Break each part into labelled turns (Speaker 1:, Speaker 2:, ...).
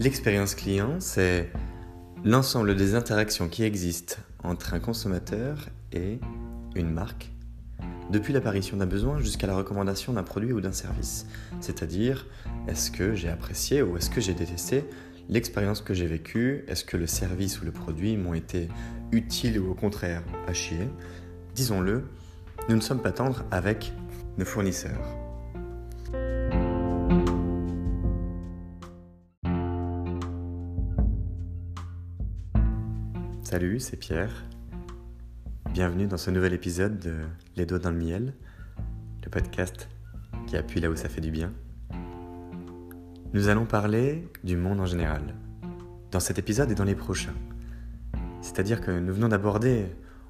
Speaker 1: L'expérience client, c'est l'ensemble des interactions qui existent entre un consommateur et une marque, depuis l'apparition d'un besoin jusqu'à la recommandation d'un produit ou d'un service. C'est-à-dire, est-ce que j'ai apprécié ou est-ce que j'ai détesté l'expérience que j'ai vécue, est-ce que le service ou le produit m'ont été utiles ou au contraire à chier? Disons-le, nous ne sommes pas tendres avec nos fournisseurs. Salut, c'est Pierre. Bienvenue dans ce nouvel épisode de Les doigts dans le miel, le podcast qui appuie là où ça fait du bien. Nous allons parler du monde en général, dans cet épisode et dans les prochains. C'est-à-dire que nous venons d'aborder,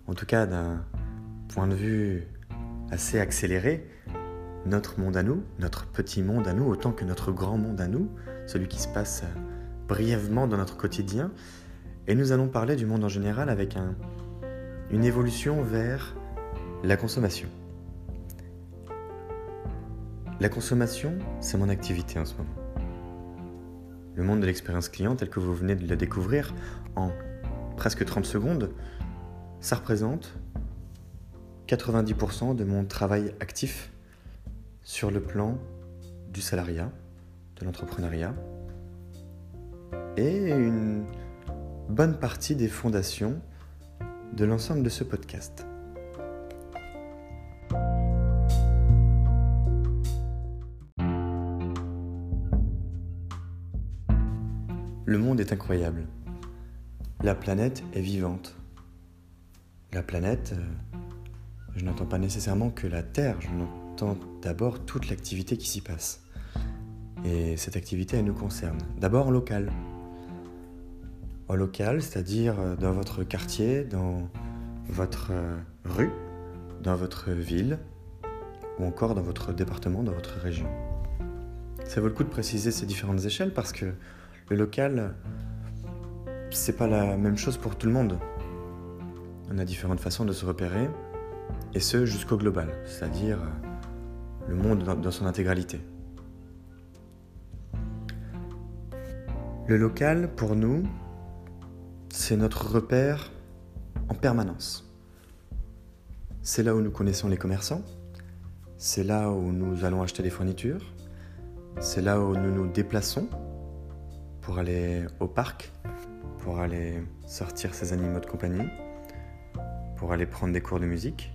Speaker 1: en tout cas d'un point de vue assez accéléré, notre monde à nous, notre petit monde à nous, autant que notre grand monde à nous, celui qui se passe brièvement dans notre quotidien, et nous allons parler du monde en général avec un, une évolution vers la consommation. La consommation, c'est mon activité en ce moment. Le monde de l'expérience client tel que vous venez de le découvrir en presque 30 secondes, ça représente 90% de mon travail actif sur le plan du salariat, de l'entrepreneuriat, et une bonne partie des fondations de l'ensemble de ce podcast. Le monde est incroyable. La planète est vivante. La planète, euh, je n'entends pas nécessairement que la Terre, je n'entends d'abord toute l'activité qui s'y passe. Et cette activité, elle nous concerne. D'abord en local, au local, c'est-à-dire euh, dans votre quartier, dans votre euh, rue, dans votre ville, ou encore dans votre département, dans votre région. Ça vaut le coup de préciser ces différentes échelles parce que le local, c'est pas la même chose pour tout le monde. On a différentes façons de se repérer, et ce jusqu'au global, c'est-à-dire euh, le monde dans son intégralité. Le local, pour nous, c'est notre repère en permanence. C'est là où nous connaissons les commerçants, c'est là où nous allons acheter des fournitures, c'est là où nous nous déplaçons pour aller au parc, pour aller sortir ses animaux de compagnie, pour aller prendre des cours de musique,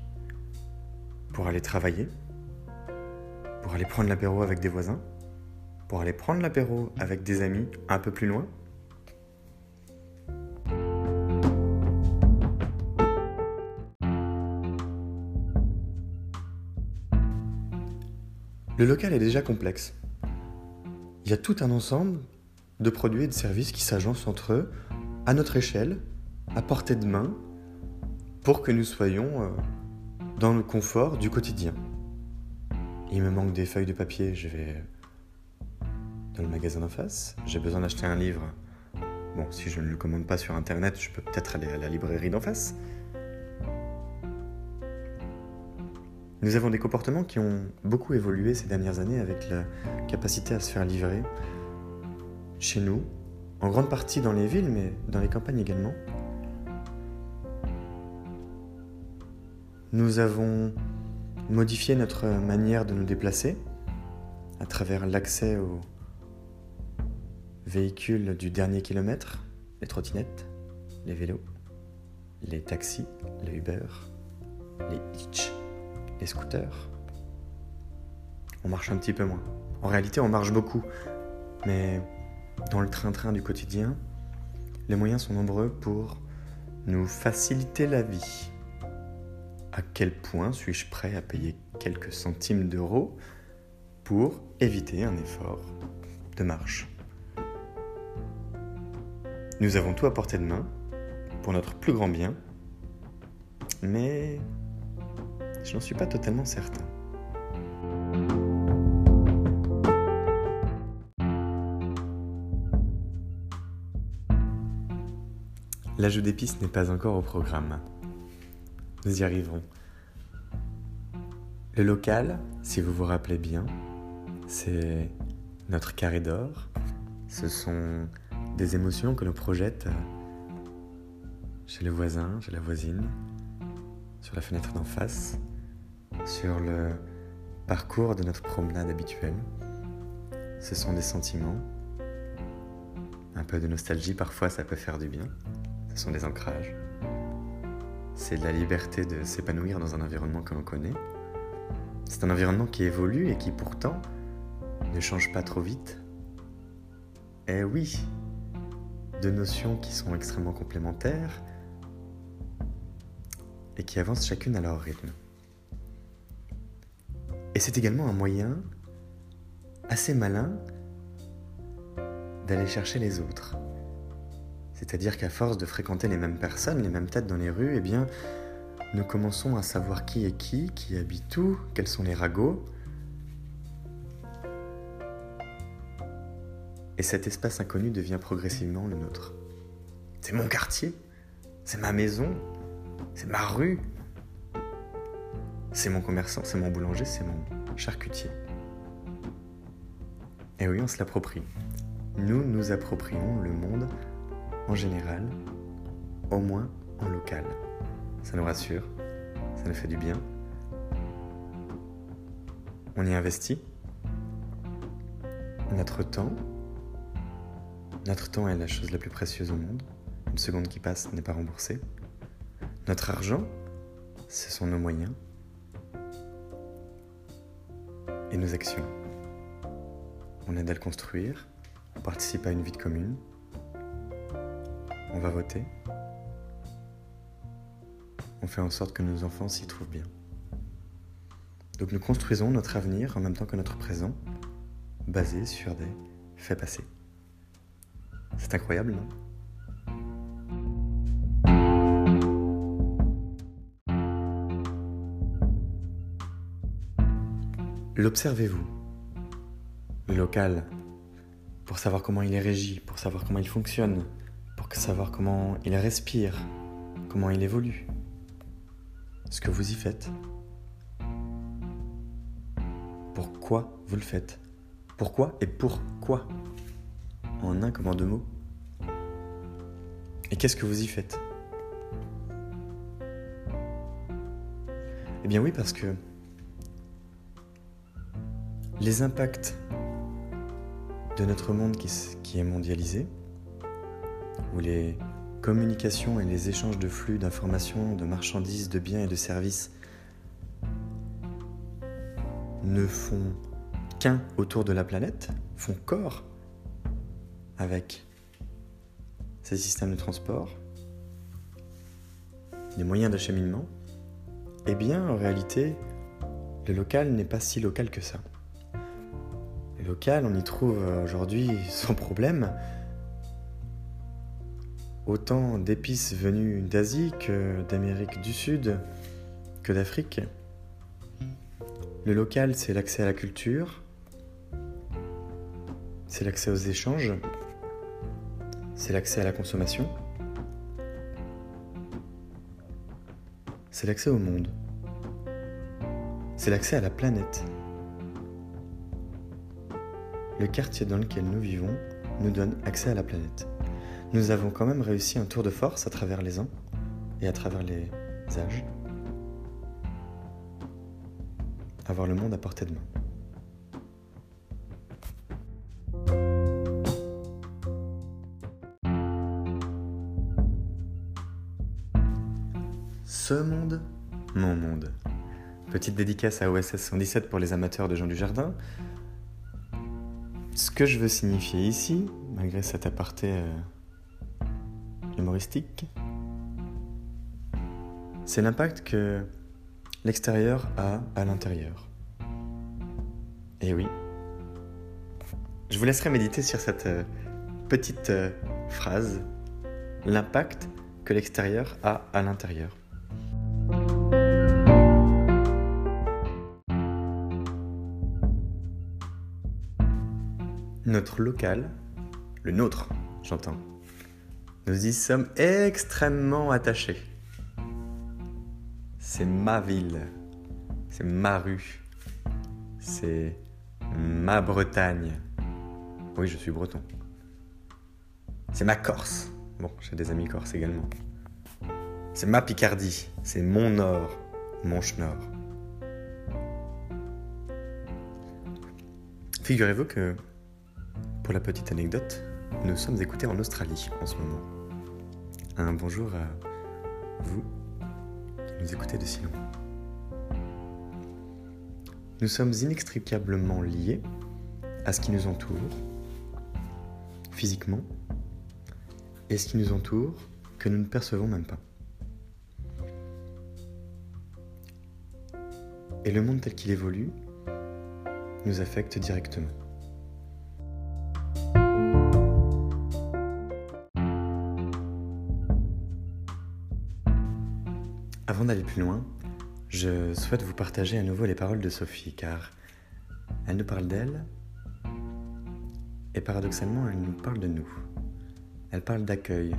Speaker 1: pour aller travailler, pour aller prendre l'apéro avec des voisins, pour aller prendre l'apéro avec des amis un peu plus loin, Le local est déjà complexe. Il y a tout un ensemble de produits et de services qui s'agencent entre eux, à notre échelle, à portée de main, pour que nous soyons euh, dans le confort du quotidien. Il me manque des feuilles de papier, je vais dans le magasin d'en face. J'ai besoin d'acheter un livre. Bon, si je ne le commande pas sur internet, je peux peut-être aller à la librairie d'en face. Nous avons des comportements qui ont beaucoup évolué ces dernières années avec la capacité à se faire livrer chez nous, en grande partie dans les villes, mais dans les campagnes également. Nous avons modifié notre manière de nous déplacer à travers l'accès aux véhicules du dernier kilomètre, les trottinettes, les vélos, les taxis, les Uber, les Hitch les scooters, on marche un petit peu moins. En réalité, on marche beaucoup. Mais dans le train-train du quotidien, les moyens sont nombreux pour nous faciliter la vie. À quel point suis-je prêt à payer quelques centimes d'euros pour éviter un effort de marche? Nous avons tout à portée de main pour notre plus grand bien, mais je n'en suis pas totalement certain. L'ajout d'épices n'est pas encore au programme. Nous y arriverons. Le local, si vous vous rappelez bien, c'est notre carré d'or. Ce sont des émotions que l'on projette chez le voisin, chez la voisine, sur la fenêtre d'en face, sur le parcours de notre promenade habituelle. Ce sont des sentiments, un peu de nostalgie, parfois ça peut faire du bien. Ce sont des ancrages. C'est de la liberté de s'épanouir dans un environnement que l'on connaît. C'est un environnement qui évolue et qui pourtant ne change pas trop vite. Eh oui, deux notions qui sont extrêmement complémentaires et qui avancent chacune à leur rythme. Et c'est également un moyen assez malin d'aller chercher les autres. C'est-à-dire qu'à force de fréquenter les mêmes personnes, les mêmes têtes dans les rues, eh bien, nous commençons à savoir qui est qui, qui habite où, quels sont les ragots. Et cet espace inconnu devient progressivement le nôtre. C'est mon quartier, c'est ma maison, c'est ma rue, c'est mon commerçant, c'est mon boulanger, c'est mon charcutier. Et oui, on se l'approprie. Nous nous approprions le monde en général, au moins en local. Ça nous rassure, ça nous fait du bien. On y investit notre temps. Notre temps est la chose la plus précieuse au monde. Une seconde qui passe n'est pas remboursée. Notre argent, ce sont nos moyens et nos actions. On aide à le construire, on participe à une vie de commune, on va voter, on fait en sorte que nos enfants s'y trouvent bien. Donc nous construisons notre avenir en même temps que notre présent, basé sur des faits passés. C'est incroyable, non? L'observez-vous, le local, pour savoir comment il est régi, pour savoir comment il fonctionne, pour savoir comment il respire, comment il évolue, ce que vous y faites, pourquoi vous le faites, pourquoi et pourquoi, en un comme en deux mots, et qu'est-ce que vous y faites. Eh bien oui, parce que les impacts de notre monde qui, est mondialisé, où les communications et les échanges de flux d'informations, de marchandises, de biens et de services ne font qu'un autour de la planète, font corps avec ces systèmes de transport, des moyens d'acheminement, eh bien en réalité, le local n'est pas si local que ça local, on y trouve euh, aujourd'hui sans problème autant d'épices venues d'Asie que d'Amérique du Sud que d'Afrique. Le local, c'est l'accès à la culture, c'est l'accès aux échanges, c'est l'accès à la consommation, c'est l'accès au monde, c'est l'accès à la planète. Le quartier dans lequel nous vivons nous donne accès à la planète. Nous avons quand même réussi un tour de force à travers les ans et à travers les âges. Avoir le monde à portée de main. Ce monde, mon monde. Petite dédicace à OSS 117 pour les amateurs de Jean du Jardin, que je veux signifier ici, malgré cet aparté euh, humoristique, c'est l'impact que l'extérieur a à l'intérieur. Et oui, je vous laisserai méditer sur cette euh, petite euh, phrase, l'impact que l'extérieur a à l'intérieur. Notre local, le nôtre, j'entends, nous y sommes extrêmement attachés. C'est ma ville, c'est ma rue, c'est ma Bretagne. Oui, je suis breton. C'est ma Corse. Bon, j'ai des amis corses également. C'est ma Picardie. C'est mon nord, mon schnorr. Figurez-vous que, pour la petite anecdote, nous sommes écoutés en Australie en ce moment. Un bonjour à vous qui nous écoutez de si loin. Nous sommes inextricablement liés à ce qui nous entoure, physiquement, et ce qui nous entoure que nous ne percevons même pas. Et le monde tel qu'il évolue nous affecte directement. Avant d'aller plus loin, je souhaite vous partager à nouveau les paroles de Sophie, car elle nous parle d'elle, et paradoxalement, elle nous parle de nous. Elle parle d'accueil.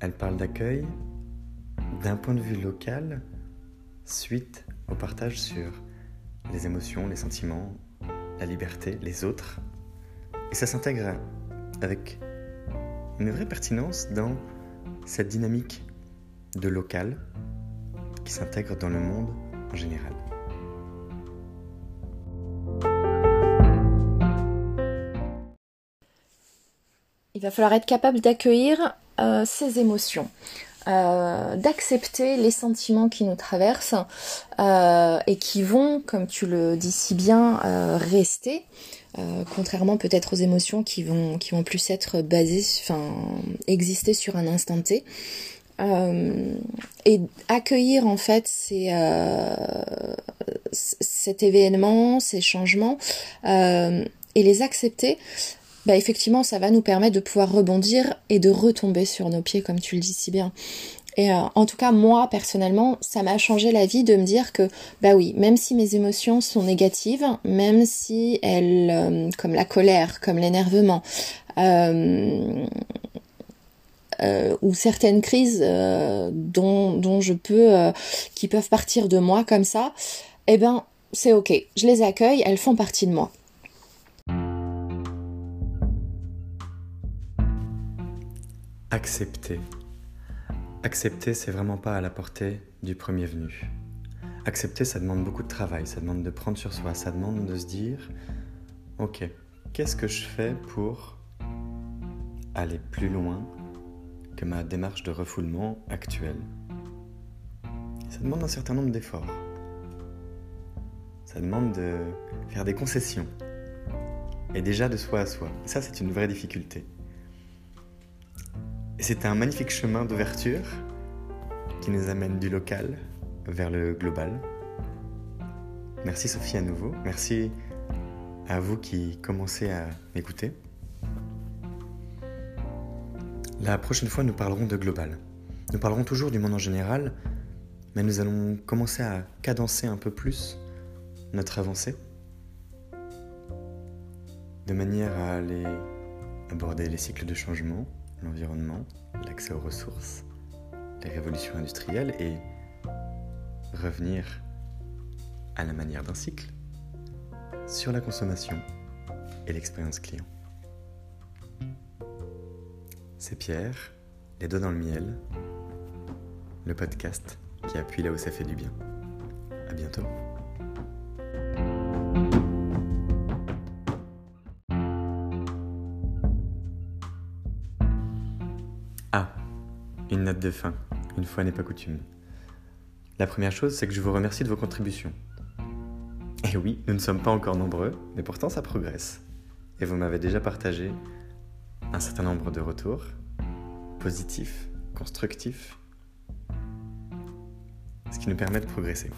Speaker 1: Elle parle d'accueil d'un point de vue local, suite au partage sur les émotions, les sentiments, la liberté, les autres. Et ça s'intègre avec une vraie pertinence dans cette dynamique de local qui s'intègre dans le monde en général.
Speaker 2: Il va falloir être capable d'accueillir euh, ces émotions. Euh, d'accepter les sentiments qui nous traversent euh, et qui vont, comme tu le dis si bien, rester, contrairement peut-être aux émotions qui vont, qui vont plus être basées, enfin, exister sur un instant T. Euh, et accueillir en fait ces, euh, cet événement, ces changements euh, et les accepter, bah effectivement ça va nous permettre de pouvoir rebondir et de retomber sur nos pieds comme tu le dis si bien. Et en tout cas, moi, personnellement, ça m'a changé la vie de me dire que, bah oui, même si mes émotions sont négatives, même si elles, comme la colère, comme l'énervement, euh, euh, ou certaines crises euh, dont, je peux, euh, qui peuvent partir de moi comme ça, eh ben c'est ok, je les accueille, elles font partie de moi.
Speaker 1: Accepter. Accepter, c'est vraiment pas à la portée du premier venu. Accepter, ça demande beaucoup de travail, ça demande de prendre sur soi, ça demande de se dire, ok, qu'est-ce que je fais pour aller plus loin que ma démarche de refoulement actuelle. Ça demande un certain nombre d'efforts. Ça demande de faire des concessions. Et déjà de soi à soi. ça, c'est une vraie difficulté. C'est un magnifique chemin d'ouverture qui nous amène du local vers le global. Merci Sophie à nouveau. Merci à vous qui commencez à m'écouter. La prochaine fois, nous parlerons de global. Nous parlerons toujours du monde en général, mais nous allons commencer à cadencer un peu plus notre avancée, de manière à aller aborder les cycles de changement, l'environnement, l'accès aux ressources, les révolutions industrielles et revenir à la manière d'un cycle sur la consommation et l'expérience client. C'est Pierre, les doigts dans le miel, le podcast qui appuie là où ça fait du bien. À bientôt. Ah, une note de fin, une fois n'est pas coutume. La première chose, c'est que je vous remercie de vos contributions. Et oui, nous ne sommes pas encore nombreux, mais pourtant ça progresse. Et vous m'avez déjà partagé un certain nombre de retours positifs, constructifs, ce qui nous permet de progresser.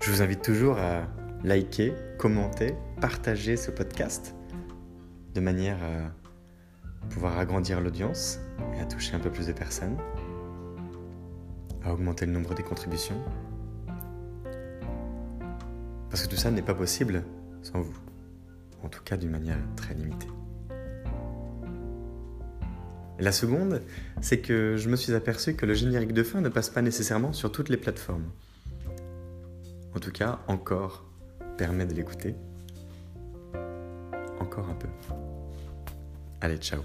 Speaker 1: Je vous invite toujours à liker, commenter, partager ce podcast de manière à pouvoir agrandir l'audience et à toucher un peu plus de personnes, à augmenter le nombre des contributions. Parce que tout ça n'est pas possible sans vous en tout cas d'une manière très limitée. La seconde, c'est que je me suis aperçu que le générique de fin ne passe pas nécessairement sur toutes les plateformes. En tout cas, encore permet de l'écouter. Encore un peu. Allez, ciao